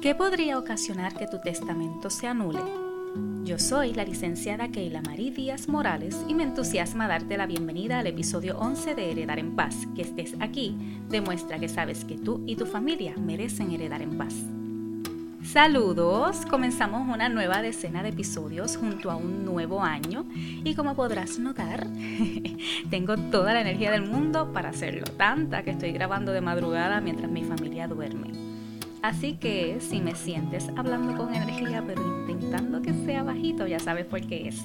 ¿Qué podría ocasionar que tu testamento se anule? Yo soy la licenciada Keila Marí Díaz Morales y me entusiasma darte la bienvenida al episodio 11 de Heredar en Paz. Que estés aquí demuestra que sabes que tú y tu familia merecen heredar en paz. Saludos, comenzamos una nueva decena de episodios junto a un nuevo año y como podrás notar, tengo toda la energía del mundo para hacerlo, tanta que estoy grabando de madrugada mientras mi familia duerme. Así que si me sientes hablando con energía pero intentando que sea bajito, ya sabes por qué es.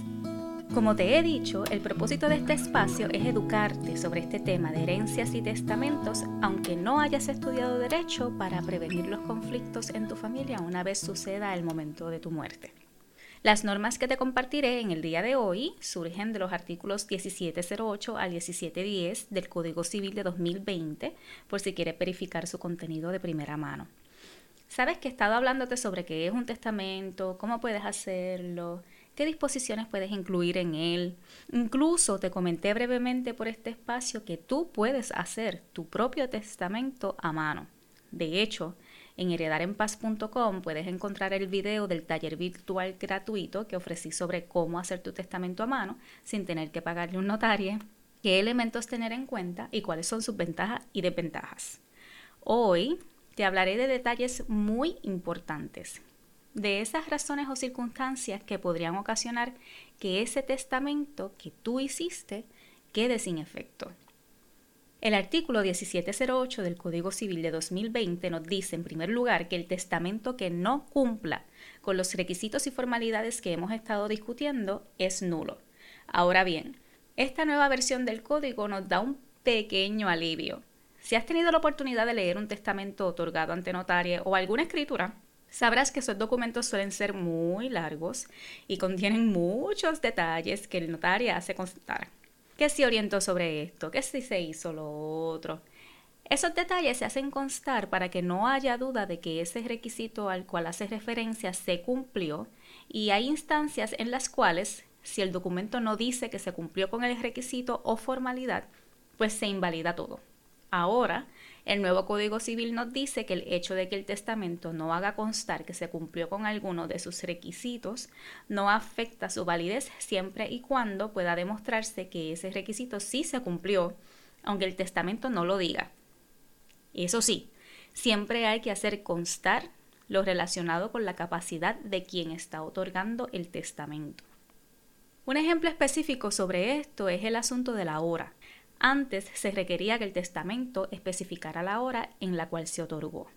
Como te he dicho, el propósito de este espacio es educarte sobre este tema de herencias y testamentos, aunque no hayas estudiado derecho para prevenir los conflictos en tu familia una vez suceda el momento de tu muerte. Las normas que te compartiré en el día de hoy surgen de los artículos 1708 al 1710 del Código Civil de 2020, por si quieres verificar su contenido de primera mano. Sabes que he estado hablándote sobre qué es un testamento, cómo puedes hacerlo, qué disposiciones puedes incluir en él. Incluso te comenté brevemente por este espacio que tú puedes hacer tu propio testamento a mano. De hecho, en heredarenpaz.com puedes encontrar el video del taller virtual gratuito que ofrecí sobre cómo hacer tu testamento a mano sin tener que pagarle un notario, qué elementos tener en cuenta y cuáles son sus ventajas y desventajas. Hoy te hablaré de detalles muy importantes, de esas razones o circunstancias que podrían ocasionar que ese testamento que tú hiciste quede sin efecto. El artículo 1708 del Código Civil de 2020 nos dice, en primer lugar, que el testamento que no cumpla con los requisitos y formalidades que hemos estado discutiendo es nulo. Ahora bien, esta nueva versión del código nos da un pequeño alivio si has tenido la oportunidad de leer un testamento otorgado ante notaria o alguna escritura, sabrás que esos documentos suelen ser muy largos y contienen muchos detalles que el notario hace constar. ¿Qué se orientó sobre esto? ¿Qué si se hizo lo otro? Esos detalles se hacen constar para que no haya duda de que ese requisito al cual hace referencia se cumplió y hay instancias en las cuales, si el documento no dice que se cumplió con el requisito o formalidad, pues se invalida todo. Ahora, el nuevo Código Civil nos dice que el hecho de que el testamento no haga constar que se cumplió con alguno de sus requisitos no afecta su validez siempre y cuando pueda demostrarse que ese requisito sí se cumplió, aunque el testamento no lo diga. Eso sí, siempre hay que hacer constar lo relacionado con la capacidad de quien está otorgando el testamento. Un ejemplo específico sobre esto es el asunto de la hora. Antes se requería que el testamento especificara la hora en la cual se otorgó.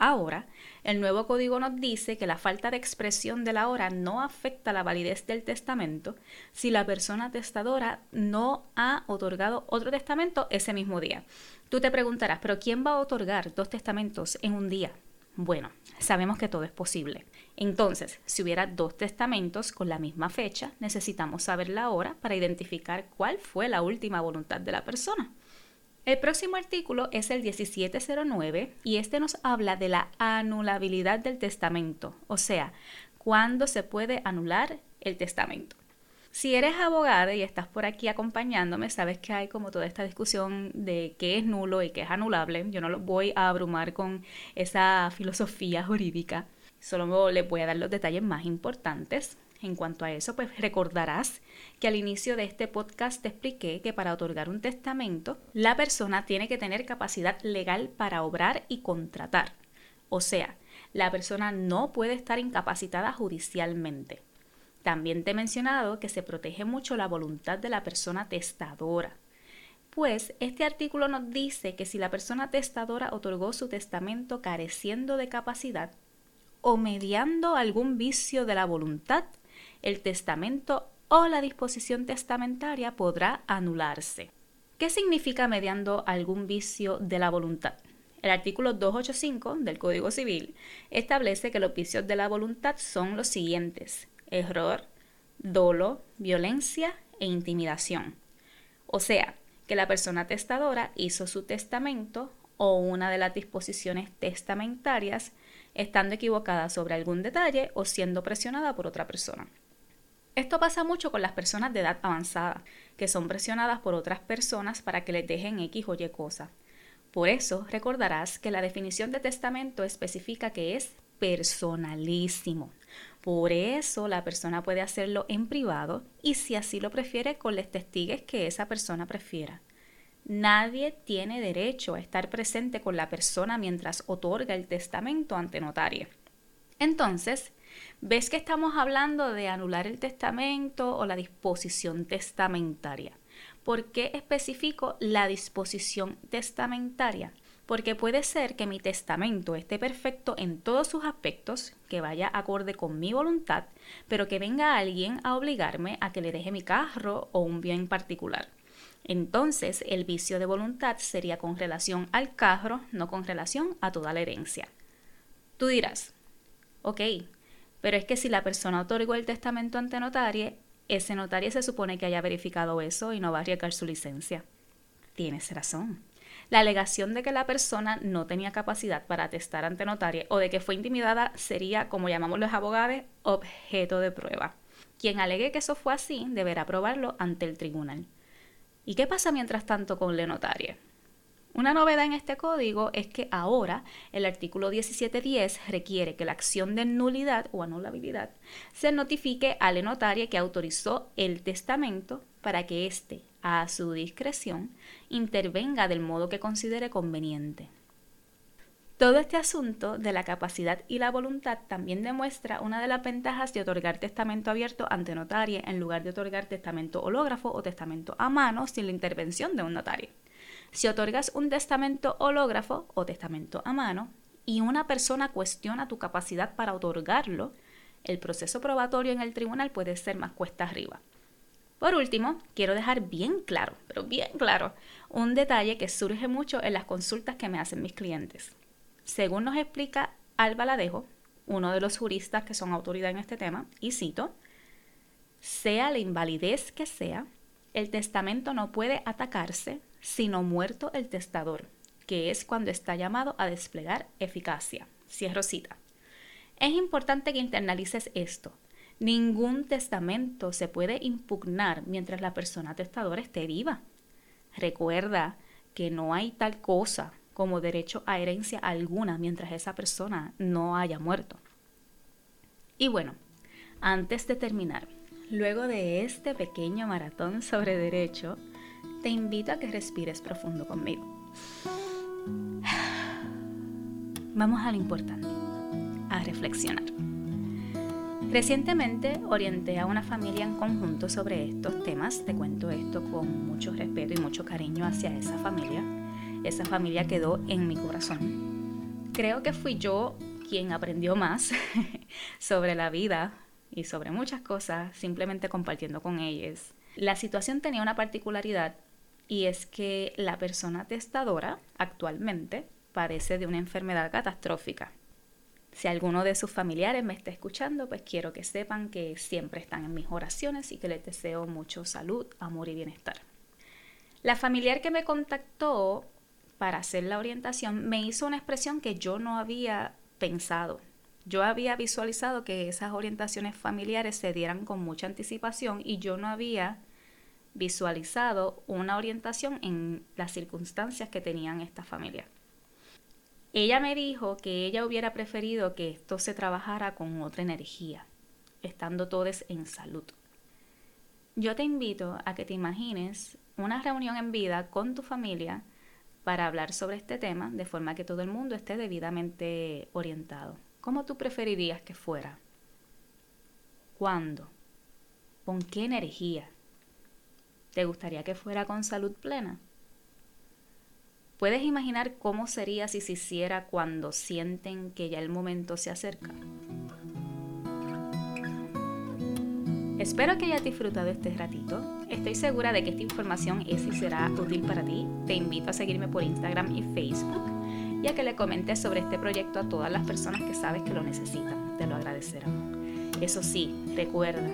Ahora, el nuevo código nos dice que la falta de expresión de la hora no afecta la validez del testamento si la persona testadora no ha otorgado otro testamento ese mismo día. Tú te preguntarás, ¿pero quién va a otorgar dos testamentos en un día? Bueno, sabemos que todo es posible. Entonces, si hubiera dos testamentos con la misma fecha, necesitamos saber la hora para identificar cuál fue la última voluntad de la persona. El próximo artículo es el 1709 y este nos habla de la anulabilidad del testamento, o sea, cuándo se puede anular el testamento. Si eres abogada y estás por aquí acompañándome, sabes que hay como toda esta discusión de qué es nulo y qué es anulable. Yo no lo voy a abrumar con esa filosofía jurídica. Solo les voy a dar los detalles más importantes. En cuanto a eso, pues recordarás que al inicio de este podcast te expliqué que para otorgar un testamento, la persona tiene que tener capacidad legal para obrar y contratar. O sea, la persona no puede estar incapacitada judicialmente. También te he mencionado que se protege mucho la voluntad de la persona testadora. Pues este artículo nos dice que si la persona testadora otorgó su testamento careciendo de capacidad o mediando algún vicio de la voluntad, el testamento o la disposición testamentaria podrá anularse. ¿Qué significa mediando algún vicio de la voluntad? El artículo 285 del Código Civil establece que los vicios de la voluntad son los siguientes error, dolo, violencia e intimidación. O sea, que la persona testadora hizo su testamento o una de las disposiciones testamentarias estando equivocada sobre algún detalle o siendo presionada por otra persona. Esto pasa mucho con las personas de edad avanzada, que son presionadas por otras personas para que les dejen X o Y cosa. Por eso recordarás que la definición de testamento especifica que es personalísimo. Por eso la persona puede hacerlo en privado y si así lo prefiere con los testigos que esa persona prefiera. Nadie tiene derecho a estar presente con la persona mientras otorga el testamento ante notario. Entonces, ¿ves que estamos hablando de anular el testamento o la disposición testamentaria? ¿Por qué especifico la disposición testamentaria? Porque puede ser que mi testamento esté perfecto en todos sus aspectos, que vaya acorde con mi voluntad, pero que venga alguien a obligarme a que le deje mi carro o un bien particular. Entonces, el vicio de voluntad sería con relación al carro, no con relación a toda la herencia. Tú dirás, Ok, pero es que si la persona otorgó el testamento ante notario, ese notario se supone que haya verificado eso y no va a arriesgar su licencia. Tienes razón. La alegación de que la persona no tenía capacidad para atestar ante notario o de que fue intimidada sería, como llamamos los abogados, objeto de prueba. Quien alegue que eso fue así deberá probarlo ante el tribunal. ¿Y qué pasa mientras tanto con la notario? Una novedad en este código es que ahora el artículo 1710 requiere que la acción de nulidad o anulabilidad se notifique al notario que autorizó el testamento para que éste, a su discreción, intervenga del modo que considere conveniente. Todo este asunto de la capacidad y la voluntad también demuestra una de las ventajas de otorgar testamento abierto ante notario en lugar de otorgar testamento hológrafo o testamento a mano sin la intervención de un notario. Si otorgas un testamento hológrafo o testamento a mano y una persona cuestiona tu capacidad para otorgarlo, el proceso probatorio en el tribunal puede ser más cuesta arriba. Por último, quiero dejar bien claro, pero bien claro, un detalle que surge mucho en las consultas que me hacen mis clientes. Según nos explica Alba Ladejo, uno de los juristas que son autoridad en este tema, y cito, sea la invalidez que sea, el testamento no puede atacarse sino muerto el testador, que es cuando está llamado a desplegar eficacia. Cierro cita. Es importante que internalices esto. Ningún testamento se puede impugnar mientras la persona testadora esté viva. Recuerda que no hay tal cosa como derecho a herencia alguna mientras esa persona no haya muerto. Y bueno, antes de terminar, luego de este pequeño maratón sobre derecho, te invito a que respires profundo conmigo. Vamos a lo importante, a reflexionar. Recientemente orienté a una familia en conjunto sobre estos temas. Te cuento esto con mucho respeto y mucho cariño hacia esa familia. Esa familia quedó en mi corazón. Creo que fui yo quien aprendió más sobre la vida y sobre muchas cosas simplemente compartiendo con ellos. La situación tenía una particularidad y es que la persona testadora actualmente padece de una enfermedad catastrófica. Si alguno de sus familiares me está escuchando, pues quiero que sepan que siempre están en mis oraciones y que les deseo mucho salud, amor y bienestar. La familiar que me contactó para hacer la orientación me hizo una expresión que yo no había pensado. Yo había visualizado que esas orientaciones familiares se dieran con mucha anticipación y yo no había visualizado una orientación en las circunstancias que tenían esta familia. Ella me dijo que ella hubiera preferido que esto se trabajara con otra energía, estando todos en salud. Yo te invito a que te imagines una reunión en vida con tu familia para hablar sobre este tema de forma que todo el mundo esté debidamente orientado. ¿Cómo tú preferirías que fuera? ¿Cuándo? ¿Con qué energía? ¿Te gustaría que fuera con salud plena? ¿Puedes imaginar cómo sería si se hiciera cuando sienten que ya el momento se acerca? Espero que hayas disfrutado este ratito. Estoy segura de que esta información es y será útil para ti. Te invito a seguirme por Instagram y Facebook y a que le comentes sobre este proyecto a todas las personas que sabes que lo necesitan. Te lo agradecerán. Eso sí, recuerda,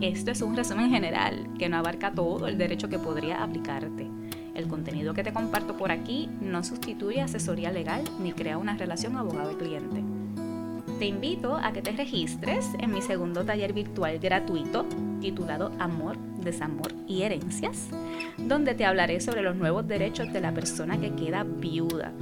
esto es un resumen general que no abarca todo el derecho que podría aplicarte. El contenido que te comparto por aquí no sustituye asesoría legal ni crea una relación abogado-cliente. Te invito a que te registres en mi segundo taller virtual gratuito titulado Amor, Desamor y Herencias, donde te hablaré sobre los nuevos derechos de la persona que queda viuda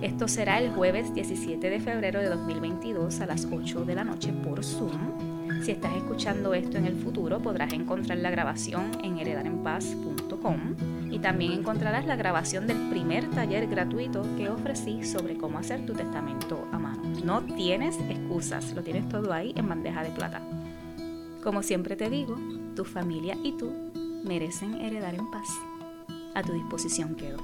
Esto será el jueves 17 de febrero de 2022 a las 8 de la noche por Zoom. Si estás escuchando esto en el futuro, podrás encontrar la grabación en heredarenpaz.com y también encontrarás la grabación del primer taller gratuito que ofrecí sobre cómo hacer tu testamento a mano. No tienes excusas, lo tienes todo ahí en bandeja de plata. Como siempre te digo, tu familia y tú merecen heredar en paz. A tu disposición quedo.